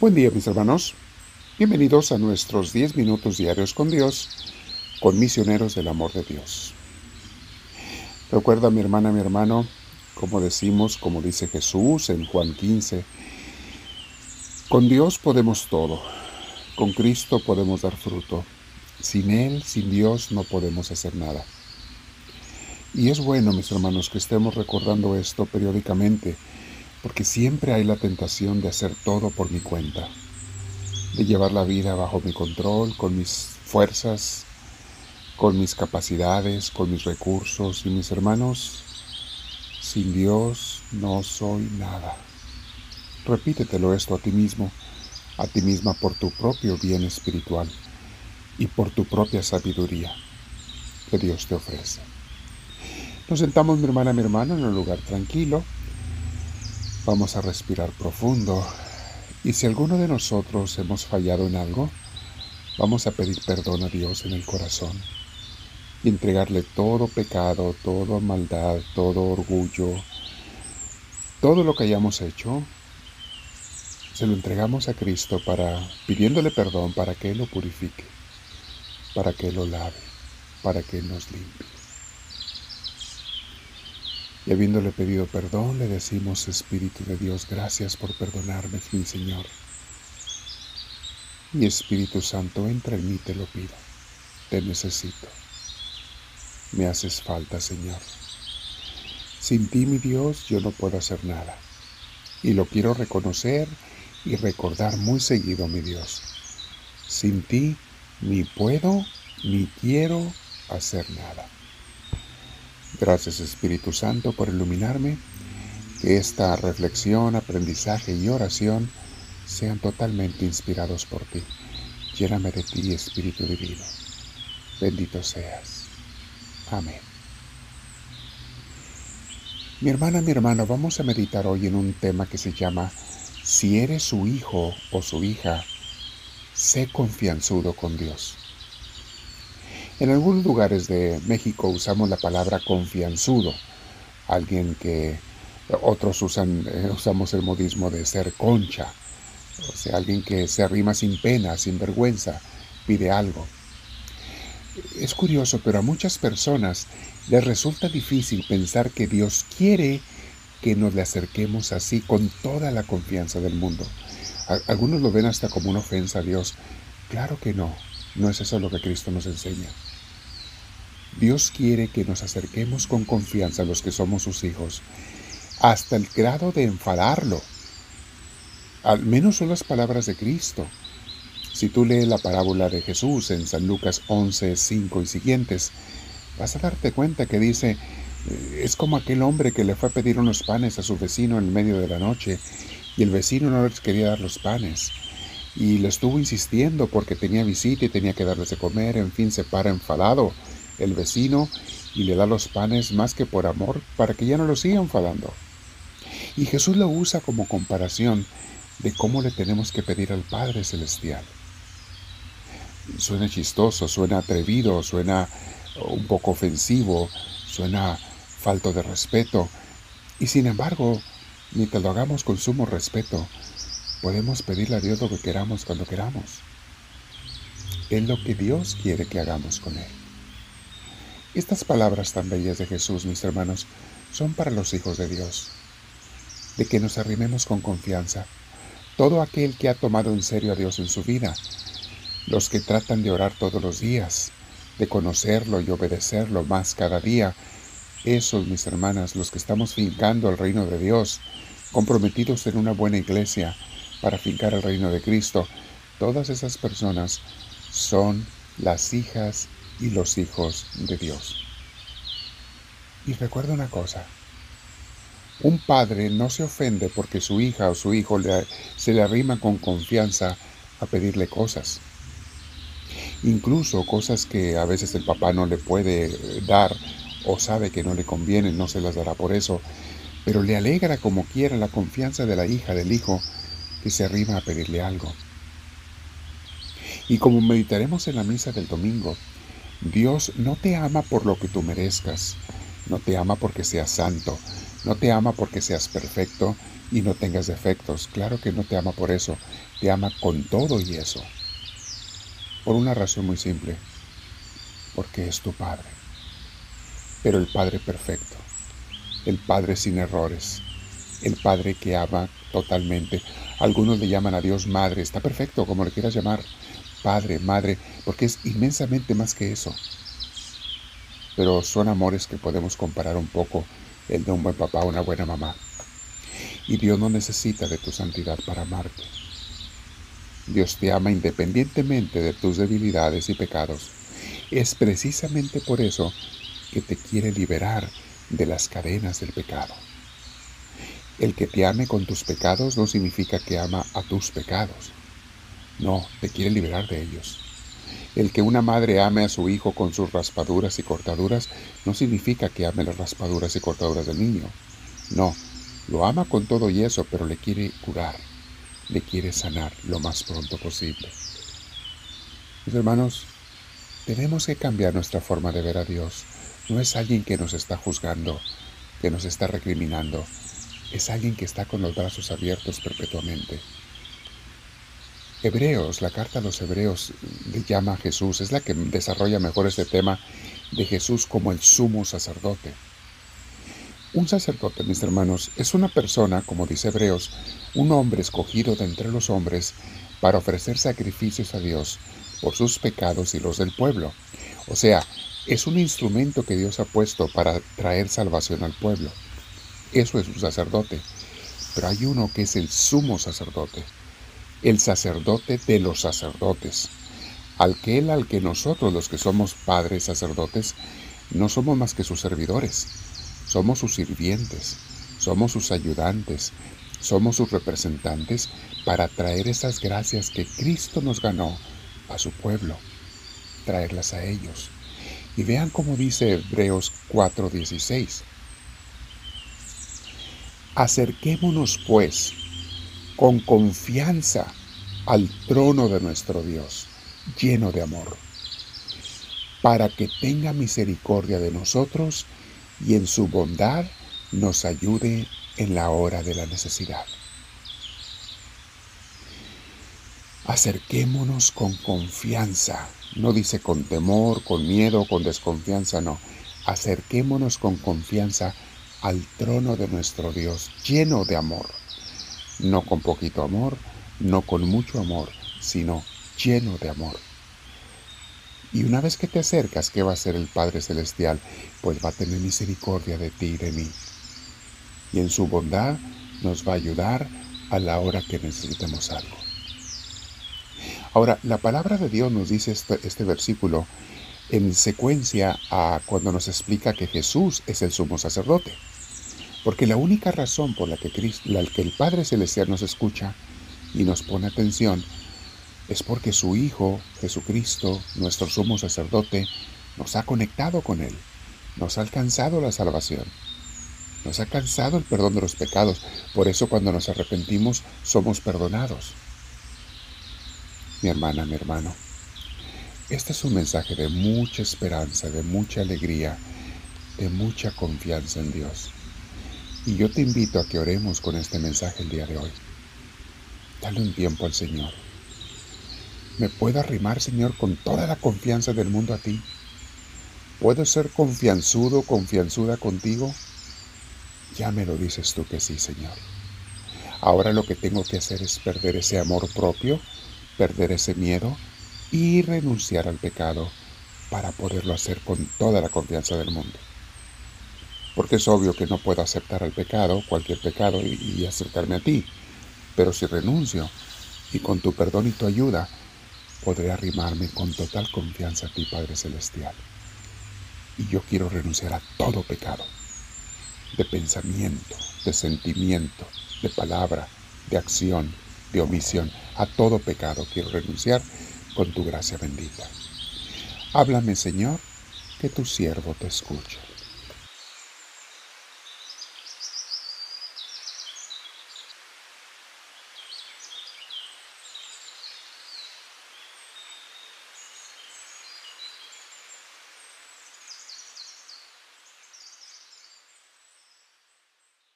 Buen día mis hermanos, bienvenidos a nuestros 10 minutos diarios con Dios, con misioneros del amor de Dios. Recuerda mi hermana, mi hermano, como decimos, como dice Jesús en Juan 15, con Dios podemos todo, con Cristo podemos dar fruto, sin Él, sin Dios no podemos hacer nada. Y es bueno, mis hermanos, que estemos recordando esto periódicamente, porque siempre hay la tentación de hacer todo por mi cuenta, de llevar la vida bajo mi control, con mis fuerzas, con mis capacidades, con mis recursos. Y mis hermanos, sin Dios no soy nada. Repítetelo esto a ti mismo, a ti misma por tu propio bien espiritual y por tu propia sabiduría que Dios te ofrece. Nos sentamos, mi hermana, mi hermano, en un lugar tranquilo, Vamos a respirar profundo y si alguno de nosotros hemos fallado en algo, vamos a pedir perdón a Dios en el corazón y entregarle todo pecado, toda maldad, todo orgullo, todo lo que hayamos hecho, se lo entregamos a Cristo para pidiéndole perdón para que Él lo purifique, para que Él lo lave, para que Él nos limpie. Y habiéndole pedido perdón, le decimos, Espíritu de Dios, gracias por perdonarme, mi Señor. Mi Espíritu Santo, entra en mí, te lo pido. Te necesito. Me haces falta, Señor. Sin ti, mi Dios, yo no puedo hacer nada. Y lo quiero reconocer y recordar muy seguido, mi Dios. Sin ti ni puedo ni quiero hacer nada. Gracias Espíritu Santo por iluminarme, que esta reflexión, aprendizaje y oración sean totalmente inspirados por ti. Lléname de ti, Espíritu Divino. Bendito seas. Amén. Mi hermana, mi hermano, vamos a meditar hoy en un tema que se llama Si eres su hijo o su hija, sé confianzudo con Dios. En algunos lugares de México usamos la palabra confianzudo, alguien que otros usan, eh, usamos el modismo de ser concha, o sea, alguien que se arrima sin pena, sin vergüenza, pide algo. Es curioso, pero a muchas personas les resulta difícil pensar que Dios quiere que nos le acerquemos así con toda la confianza del mundo. Algunos lo ven hasta como una ofensa a Dios. Claro que no, no es eso lo que Cristo nos enseña. Dios quiere que nos acerquemos con confianza a los que somos sus hijos, hasta el grado de enfadarlo. Al menos son las palabras de Cristo. Si tú lees la parábola de Jesús en San Lucas 11, 5 y siguientes, vas a darte cuenta que dice, eh, es como aquel hombre que le fue a pedir unos panes a su vecino en medio de la noche y el vecino no les quería dar los panes y le estuvo insistiendo porque tenía visita y tenía que darles de comer, en fin, se para enfadado el vecino y le da los panes más que por amor para que ya no lo siga enfadando. Y Jesús lo usa como comparación de cómo le tenemos que pedir al Padre Celestial. Suena chistoso, suena atrevido, suena un poco ofensivo, suena falto de respeto. Y sin embargo, mientras lo hagamos con sumo respeto, podemos pedirle a Dios lo que queramos cuando queramos. Es lo que Dios quiere que hagamos con Él. Estas palabras tan bellas de Jesús, mis hermanos, son para los hijos de Dios, de que nos arrimemos con confianza. Todo aquel que ha tomado en serio a Dios en su vida, los que tratan de orar todos los días, de conocerlo y obedecerlo más cada día, esos, mis hermanas, los que estamos fincando el reino de Dios, comprometidos en una buena iglesia para fincar el reino de Cristo, todas esas personas son las hijas y los hijos de Dios. Y recuerda una cosa, un padre no se ofende porque su hija o su hijo se le arrima con confianza a pedirle cosas. Incluso cosas que a veces el papá no le puede dar o sabe que no le convienen, no se las dará por eso, pero le alegra como quiera la confianza de la hija, del hijo, que se arrima a pedirle algo. Y como meditaremos en la misa del domingo, Dios no te ama por lo que tú merezcas. No te ama porque seas santo, no te ama porque seas perfecto y no tengas defectos. Claro que no te ama por eso, te ama con todo y eso. Por una razón muy simple, porque es tu Padre. Pero el Padre perfecto, el Padre sin errores, el Padre que ama totalmente. Algunos le llaman a Dios Madre, está perfecto, como le quieras llamar, Padre, Madre, porque es inmensamente más que eso. Pero son amores que podemos comparar un poco el de un buen papá o una buena mamá. Y Dios no necesita de tu santidad para amarte. Dios te ama independientemente de tus debilidades y pecados. Es precisamente por eso que te quiere liberar de las cadenas del pecado. El que te ame con tus pecados no significa que ama a tus pecados. No, te quiere liberar de ellos. El que una madre ame a su hijo con sus raspaduras y cortaduras no significa que ame las raspaduras y cortaduras del niño. No, lo ama con todo y eso, pero le quiere curar, le quiere sanar lo más pronto posible. Mis hermanos, tenemos que cambiar nuestra forma de ver a Dios. No es alguien que nos está juzgando, que nos está recriminando. Es alguien que está con los brazos abiertos perpetuamente. Hebreos, la carta a los Hebreos le llama a Jesús, es la que desarrolla mejor este tema de Jesús como el sumo sacerdote. Un sacerdote, mis hermanos, es una persona, como dice Hebreos, un hombre escogido de entre los hombres para ofrecer sacrificios a Dios por sus pecados y los del pueblo. O sea, es un instrumento que Dios ha puesto para traer salvación al pueblo. Eso es un sacerdote. Pero hay uno que es el sumo sacerdote el sacerdote de los sacerdotes, aquel al que nosotros los que somos padres sacerdotes no somos más que sus servidores, somos sus sirvientes, somos sus ayudantes, somos sus representantes para traer esas gracias que Cristo nos ganó a su pueblo, traerlas a ellos. Y vean cómo dice Hebreos 4:16. Acerquémonos pues con confianza al trono de nuestro Dios, lleno de amor, para que tenga misericordia de nosotros y en su bondad nos ayude en la hora de la necesidad. Acerquémonos con confianza, no dice con temor, con miedo, con desconfianza, no. Acerquémonos con confianza al trono de nuestro Dios, lleno de amor no con poquito amor, no con mucho amor, sino lleno de amor. Y una vez que te acercas, ¿qué va a hacer el Padre Celestial? Pues va a tener misericordia de ti y de mí. Y en su bondad nos va a ayudar a la hora que necesitemos algo. Ahora, la palabra de Dios nos dice este, este versículo en secuencia a cuando nos explica que Jesús es el sumo sacerdote. Porque la única razón por la que, la que el Padre Celestial nos escucha y nos pone atención es porque su Hijo, Jesucristo, nuestro sumo sacerdote, nos ha conectado con Él, nos ha alcanzado la salvación, nos ha alcanzado el perdón de los pecados. Por eso cuando nos arrepentimos somos perdonados. Mi hermana, mi hermano, este es un mensaje de mucha esperanza, de mucha alegría, de mucha confianza en Dios. Y yo te invito a que oremos con este mensaje el día de hoy. Dale un tiempo al Señor. ¿Me puedo arrimar, Señor, con toda la confianza del mundo a ti? ¿Puedo ser confianzudo, confianzuda contigo? Ya me lo dices tú que sí, Señor. Ahora lo que tengo que hacer es perder ese amor propio, perder ese miedo y renunciar al pecado para poderlo hacer con toda la confianza del mundo porque es obvio que no puedo aceptar el pecado, cualquier pecado, y, acercarme a ti. Pero si renuncio y con tu perdón y tu ayuda, podré arrimarme con total confianza a ti, Padre Celestial. Y yo quiero renunciar a todo pecado, de pensamiento, de sentimiento, de palabra, de acción, de omisión. A todo pecado quiero renunciar con tu gracia bendita. Háblame, Señor, que tu siervo te escuche.